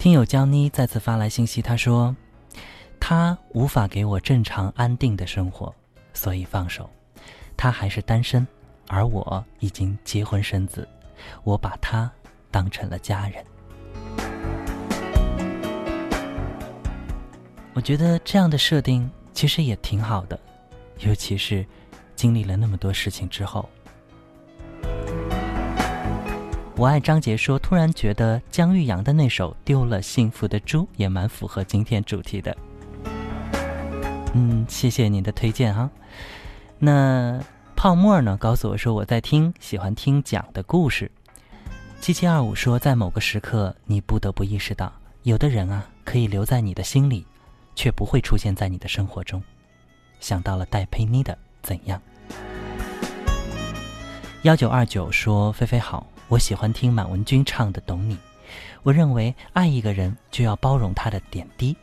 听友江妮再次发来信息，她说：“他无法给我正常安定的生活，所以放手。他还是单身，而我已经结婚生子，我把他当成了家人。”我觉得这样的设定其实也挺好的，尤其是经历了那么多事情之后。我爱张杰说：“突然觉得姜育阳的那首《丢了幸福的猪》也蛮符合今天主题的。”嗯，谢谢您的推荐哈。那泡沫呢？告诉我说我在听，喜欢听讲的故事。七七二五说，在某个时刻，你不得不意识到，有的人啊，可以留在你的心里，却不会出现在你的生活中。想到了戴佩妮的《怎样》。幺九二九说：“菲菲好。”我喜欢听满文军唱的《懂你》，我认为爱一个人就要包容他的点滴，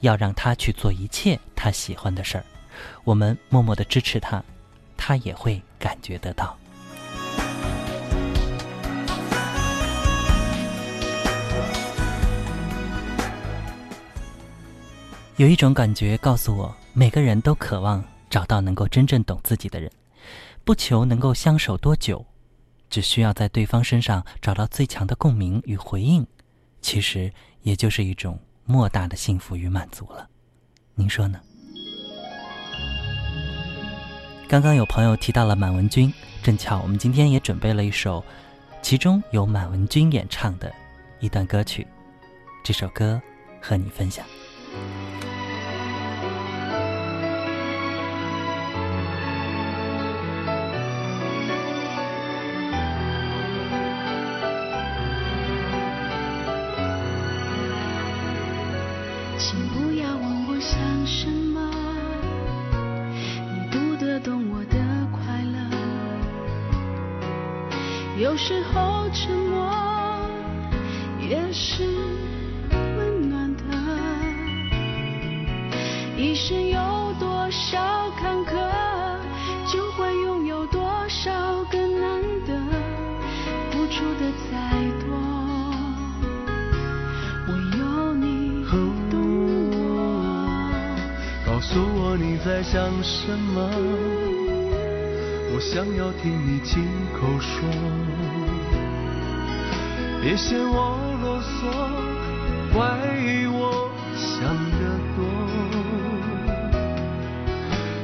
要让他去做一切他喜欢的事儿，我们默默的支持他，他也会感觉得到。有一种感觉告诉我，每个人都渴望找到能够真正懂自己的人，不求能够相守多久。只需要在对方身上找到最强的共鸣与回应，其实也就是一种莫大的幸福与满足了。您说呢？刚刚有朋友提到了满文军，正巧我们今天也准备了一首，其中有满文军演唱的一段歌曲，这首歌和你分享。在想什么。我想要听你亲口说，别嫌我啰嗦，怪我想得多。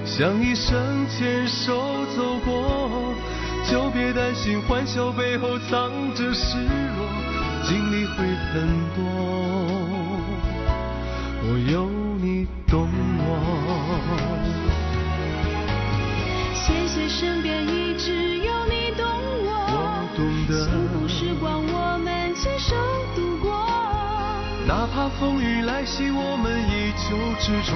想一生牵手走过，就别担心欢笑背后藏着失落，经历会很多，我有风雨来袭，我们依旧执着。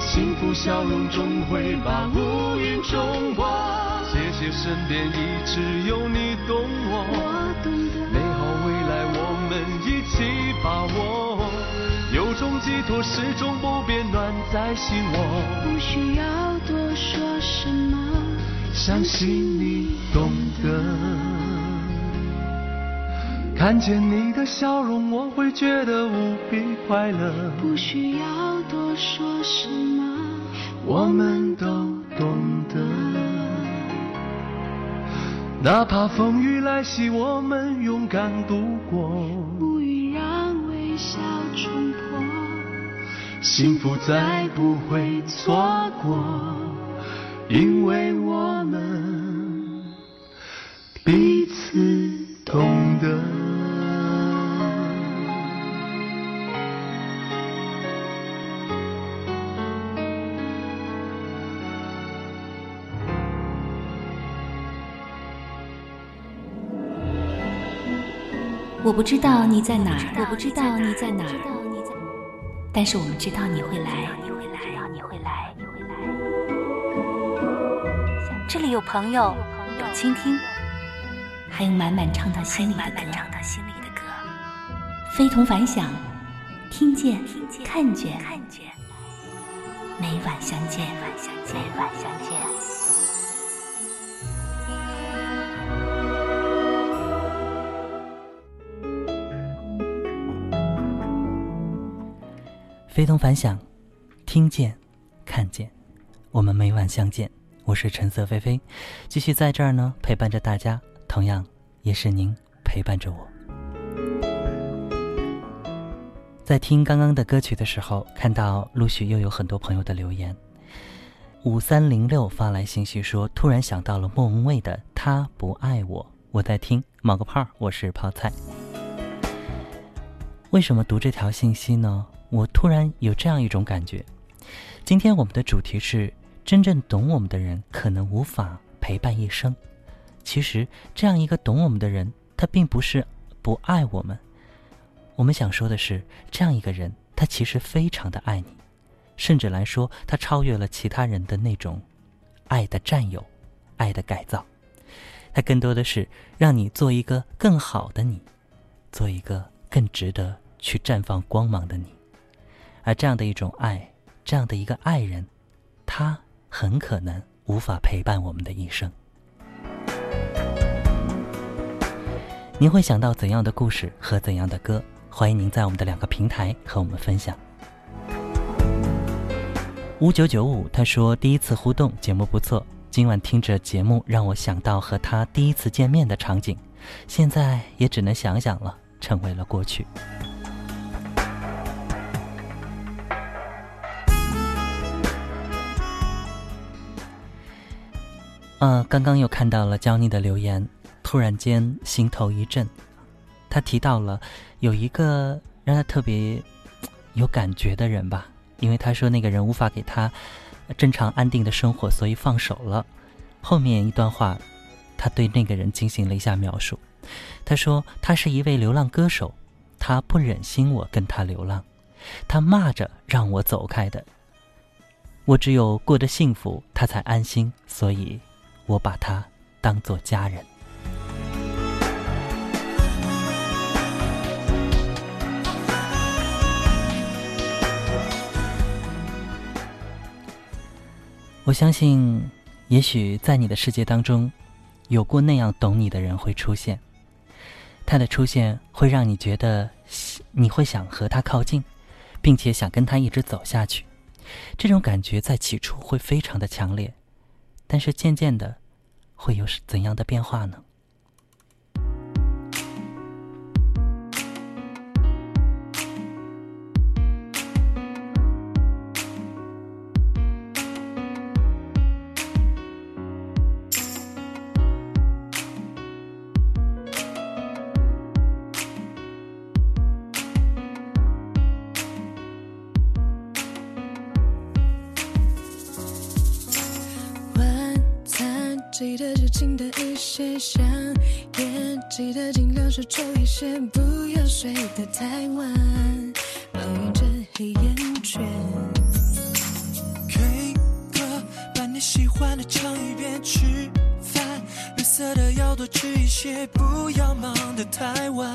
幸福笑容终会把乌云冲破。谢谢身边一直有你懂我，美好未来我们一起把握。有种寄托始终不变，暖在心窝。不需要多说什么。相信你懂看见你的笑容，我会觉得无比快乐。不需要多说什么，我们都懂得。哪怕风雨来袭，我们勇敢度过。乌云让微笑冲破，幸福再不会错过。因为不知道你在哪儿，我不知道你在哪儿，但是我们知道你会来。这里有朋友，有倾听，还有满满唱到心里的歌。非同凡响，听见，看见，每晚相见，每晚相见。非同凡响，听见，看见，我们每晚相见。我是橙色菲菲，继续在这儿呢，陪伴着大家，同样也是您陪伴着我。在听刚刚的歌曲的时候，看到陆续又有很多朋友的留言。五三零六发来信息说，突然想到了莫文蔚的《他不爱我》，我在听，冒个泡，我是泡菜。为什么读这条信息呢？我突然有这样一种感觉，今天我们的主题是。真正懂我们的人可能无法陪伴一生。其实，这样一个懂我们的人，他并不是不爱我们。我们想说的是，这样一个人，他其实非常的爱你，甚至来说，他超越了其他人的那种爱的占有、爱的改造。他更多的是让你做一个更好的你，做一个更值得去绽放光芒的你。而这样的一种爱，这样的一个爱人，他。很可能无法陪伴我们的一生。您会想到怎样的故事和怎样的歌？欢迎您在我们的两个平台和我们分享。五九九五他说第一次互动节目不错，今晚听着节目让我想到和他第一次见面的场景，现在也只能想想了，成为了过去。嗯，刚刚又看到了娇妮的留言，突然间心头一震。他提到了有一个让他特别有感觉的人吧，因为他说那个人无法给他正常安定的生活，所以放手了。后面一段话，他对那个人进行了一下描述。他说他是一位流浪歌手，他不忍心我跟他流浪，他骂着让我走开的。我只有过得幸福，他才安心，所以。我把他当做家人。我相信，也许在你的世界当中，有过那样懂你的人会出现。他的出现会让你觉得，你会想和他靠近，并且想跟他一直走下去。这种感觉在起初会非常的强烈。但是渐渐的，会有怎样的变化呢？不要睡得太晚，抱怨着黑眼圈。K 歌，把你喜欢的唱一遍。吃饭，绿色的要多吃一些，不要忙得太晚，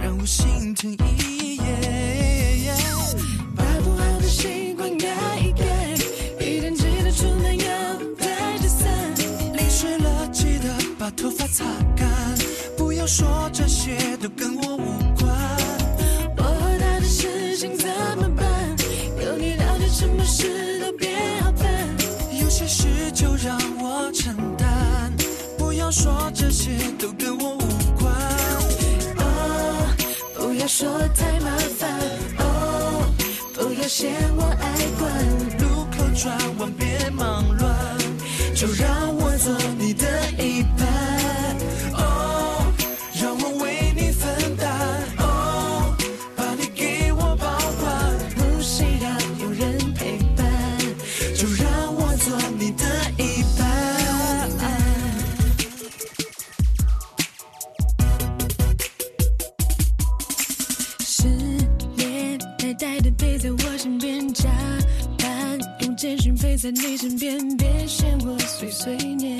让我心疼一夜。把不好的习惯改一改。一天记得出门要带着伞。淋湿了记得把头发擦干，不要说这些都跟我无关。我和他的事情怎么办？有你了解，什么事都变好办。有些事就让我承担，不要说这些都跟我无关。哦，不要说太麻烦。哦，不要嫌我爱管。路口转弯别忙乱，就让你身边，别嫌我碎碎念，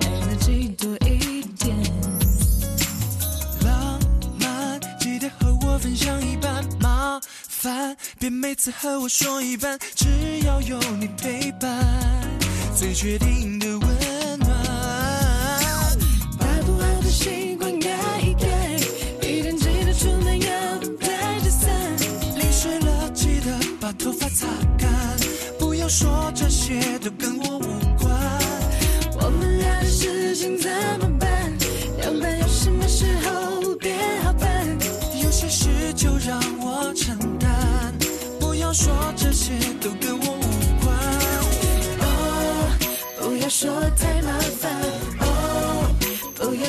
爱自己多一点。浪漫，记得和我分享一半，麻烦别每次和我说一半，只要有你陪伴，最确定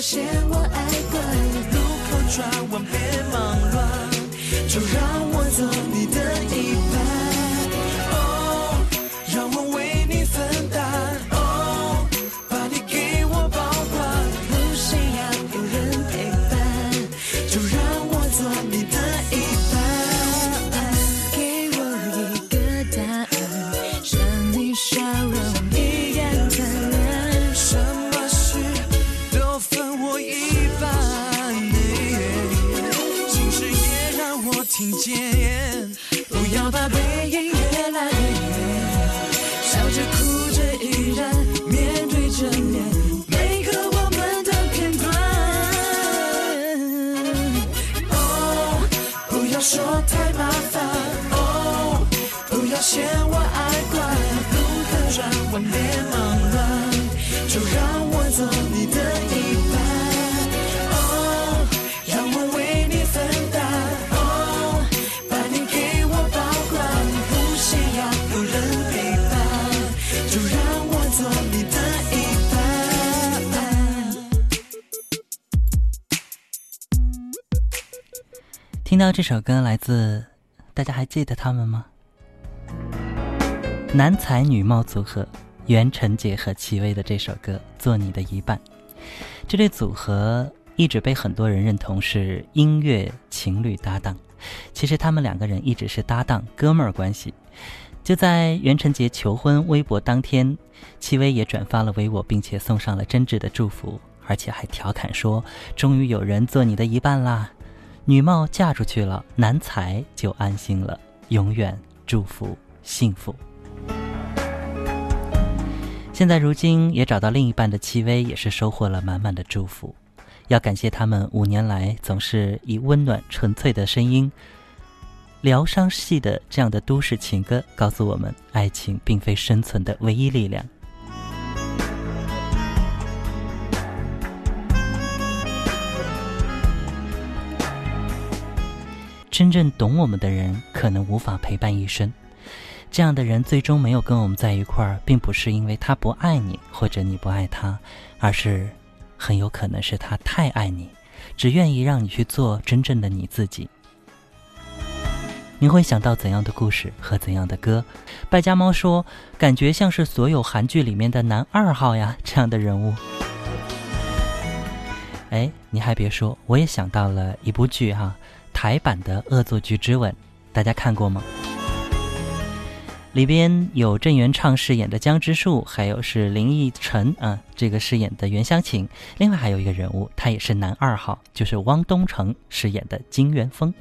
嫌我爱管。路口转弯别忙乱，就让我做你的听到这首歌来自，大家还记得他们吗？男才女貌组合袁晨杰和戚薇的这首歌《做你的一半》，这对组合一直被很多人认同是音乐情侣搭档。其实他们两个人一直是搭档哥们儿关系。就在袁晨杰求婚微博当天，戚薇也转发了微博，并且送上了真挚的祝福，而且还调侃说：“终于有人做你的一半啦！”女貌嫁出去了，男才就安心了，永远祝福幸福。现在如今也找到另一半的戚薇，也是收获了满满的祝福。要感谢他们五年来总是以温暖纯粹的声音，疗伤系的这样的都市情歌，告诉我们爱情并非生存的唯一力量。真正懂我们的人，可能无法陪伴一生。这样的人最终没有跟我们在一块儿，并不是因为他不爱你，或者你不爱他，而是很有可能是他太爱你，只愿意让你去做真正的你自己。你会想到怎样的故事和怎样的歌？败家猫说，感觉像是所有韩剧里面的男二号呀，这样的人物。哎，你还别说，我也想到了一部剧哈，台版的《恶作剧之吻》，大家看过吗？里边有郑元畅饰演的江直树，还有是林依晨啊，这个饰演的袁湘琴。另外还有一个人物，他也是男二号，就是汪东城饰演的金元峰。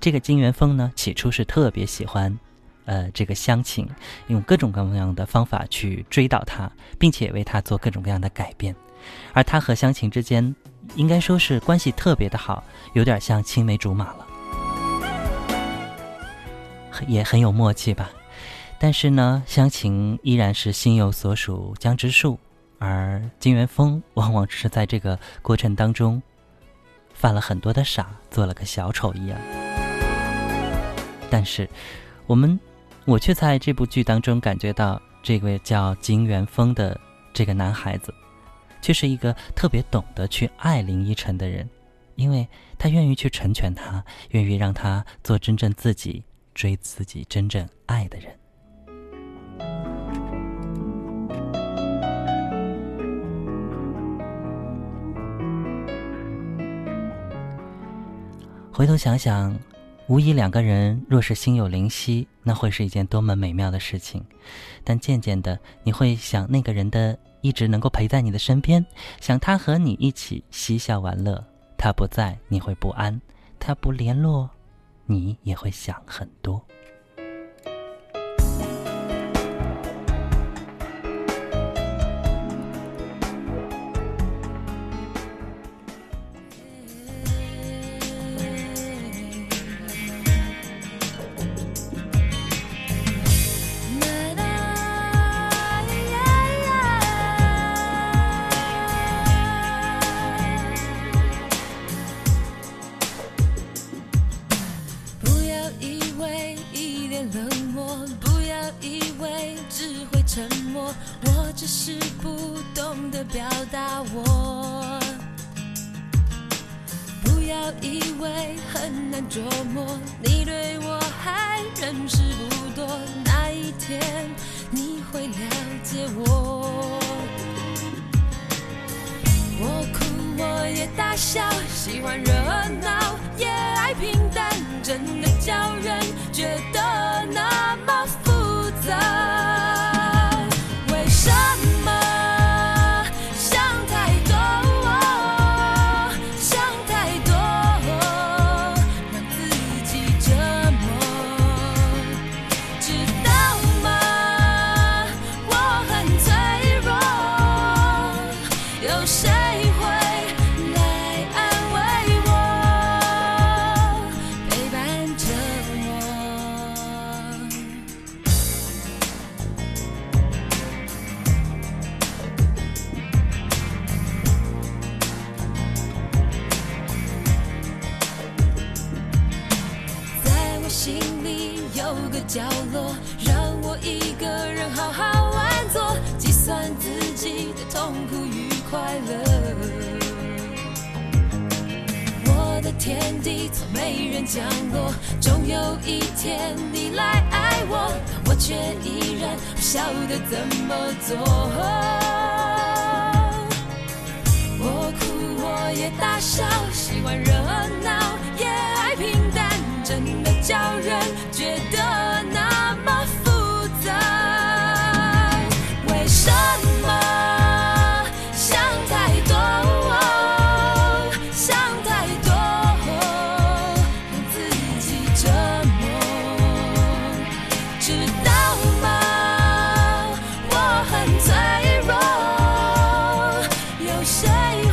这个金元峰呢，起初是特别喜欢，呃，这个湘琴，用各种各样的方法去追到她，并且为她做各种各样的改变。而他和湘琴之间，应该说是关系特别的好，有点像青梅竹马了，也很有默契吧。但是呢，湘琴依然是心有所属江直树，而金元峰往往只是在这个过程当中犯了很多的傻，做了个小丑一样。但是，我们我却在这部剧当中感觉到，这位叫金元峰的这个男孩子，却是一个特别懂得去爱林依晨的人，因为他愿意去成全她，愿意让她做真正自己，追自己真正爱的人。回头想想，无疑两个人若是心有灵犀，那会是一件多么美妙的事情。但渐渐的，你会想那个人的一直能够陪在你的身边，想他和你一起嬉笑玩乐。他不在，你会不安；他不联络，你也会想很多。琢磨，你对我还认识不多，那一天你会了解我。我哭我也大笑，喜欢热闹也爱平淡，真的叫人觉得快乐。我的天地从没人降落，终有一天你来爱我，我却依然不晓得怎么做。我哭我也大笑，喜欢热闹也爱平淡，真的叫人觉得那有谁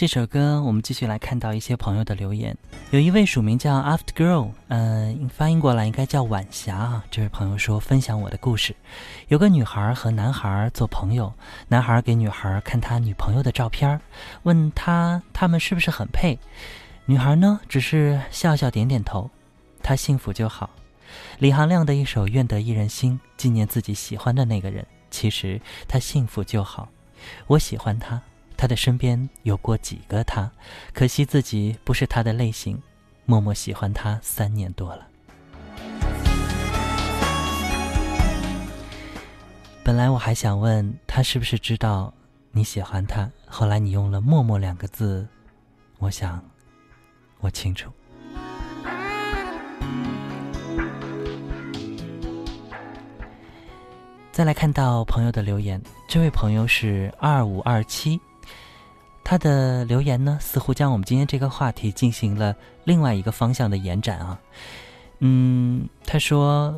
这首歌，我们继续来看到一些朋友的留言。有一位署名叫 After Girl，呃，翻译过来应该叫晚霞啊。这位朋友说，分享我的故事：有个女孩和男孩做朋友，男孩给女孩看他女朋友的照片，问他他们是不是很配。女孩呢，只是笑笑点点头，她幸福就好。李行亮的一首《愿得一人心》，纪念自己喜欢的那个人。其实他幸福就好，我喜欢他。他的身边有过几个他，可惜自己不是他的类型，默默喜欢他三年多了。本来我还想问他是不是知道你喜欢他，后来你用了“默默”两个字，我想我清楚。再来看到朋友的留言，这位朋友是二五二七，他的留言呢，似乎将我们今天这个话题进行了另外一个方向的延展啊。嗯，他说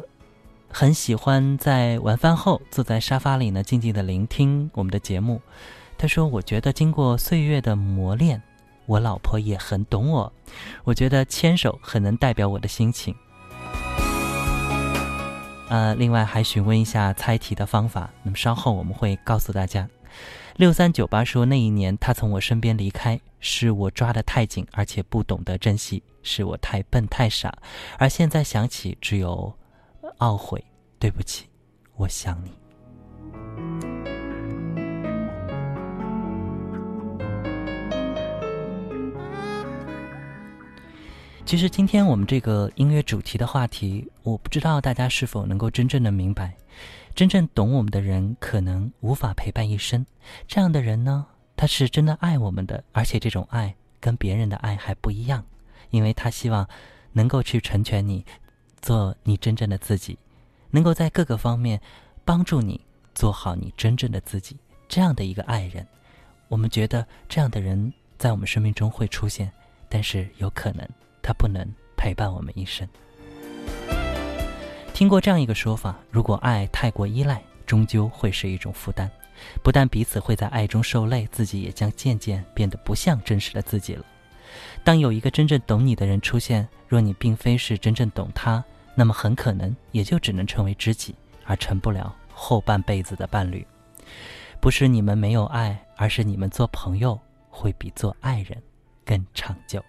很喜欢在晚饭后坐在沙发里呢，静静的聆听我们的节目。他说，我觉得经过岁月的磨练，我老婆也很懂我。我觉得牵手很能代表我的心情。呃，另外还询问一下猜题的方法，那么稍后我们会告诉大家。六三九八说，那一年他从我身边离开，是我抓得太紧，而且不懂得珍惜，是我太笨太傻，而现在想起只有懊悔，对不起，我想你。其实今天我们这个音乐主题的话题，我不知道大家是否能够真正的明白，真正懂我们的人可能无法陪伴一生。这样的人呢，他是真的爱我们的，而且这种爱跟别人的爱还不一样，因为他希望能够去成全你，做你真正的自己，能够在各个方面帮助你做好你真正的自己。这样的一个爱人，我们觉得这样的人在我们生命中会出现，但是有可能他不能陪伴我们一生。听过这样一个说法：如果爱太过依赖，终究会是一种负担。不但彼此会在爱中受累，自己也将渐渐变得不像真实的自己了。当有一个真正懂你的人出现，若你并非是真正懂他，那么很可能也就只能成为知己，而成不了后半辈子的伴侣。不是你们没有爱，而是你们做朋友会比做爱人更长久。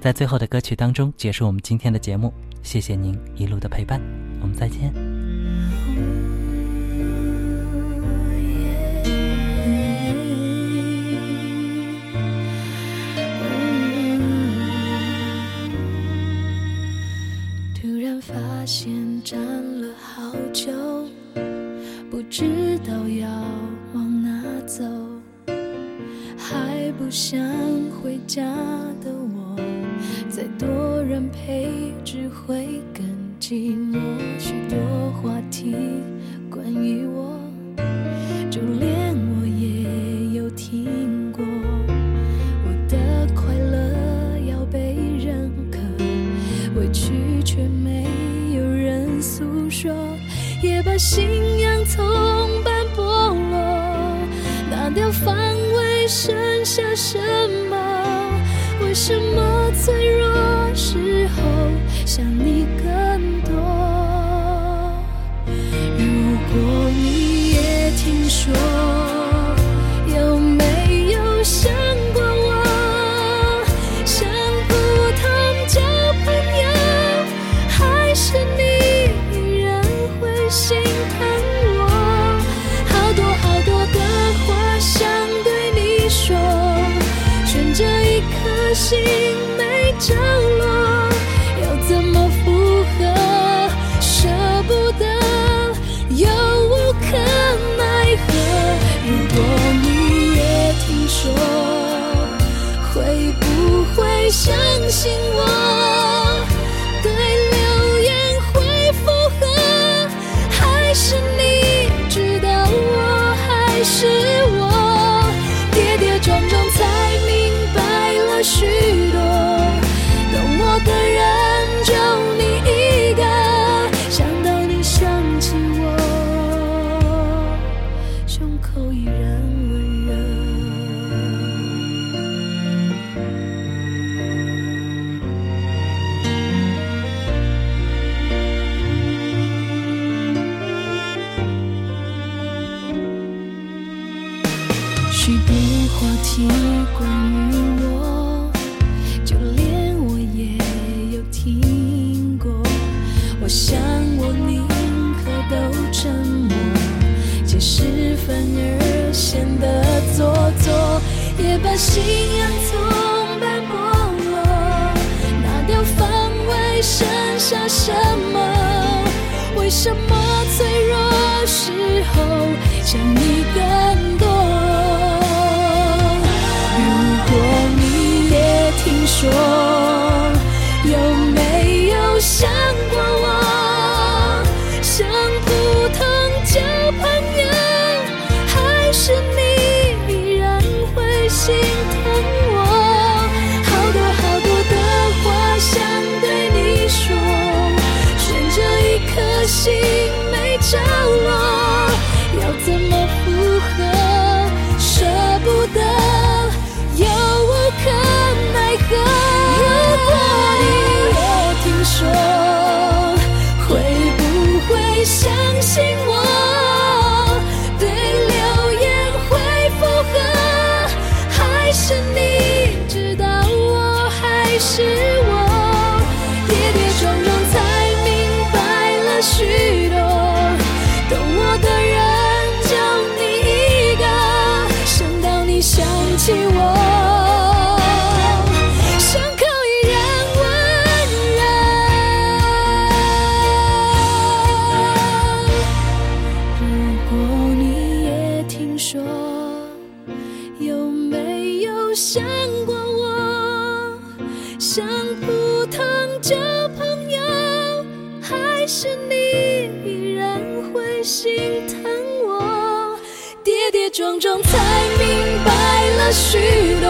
在最后的歌曲当中结束我们今天的节目，谢谢您一路的陪伴，我们再见。为什心反而显得做作，也把信仰从般剥落，拿掉防卫，剩下什么？为什么脆弱时候想你更多？如果你也听说，才明白了许多，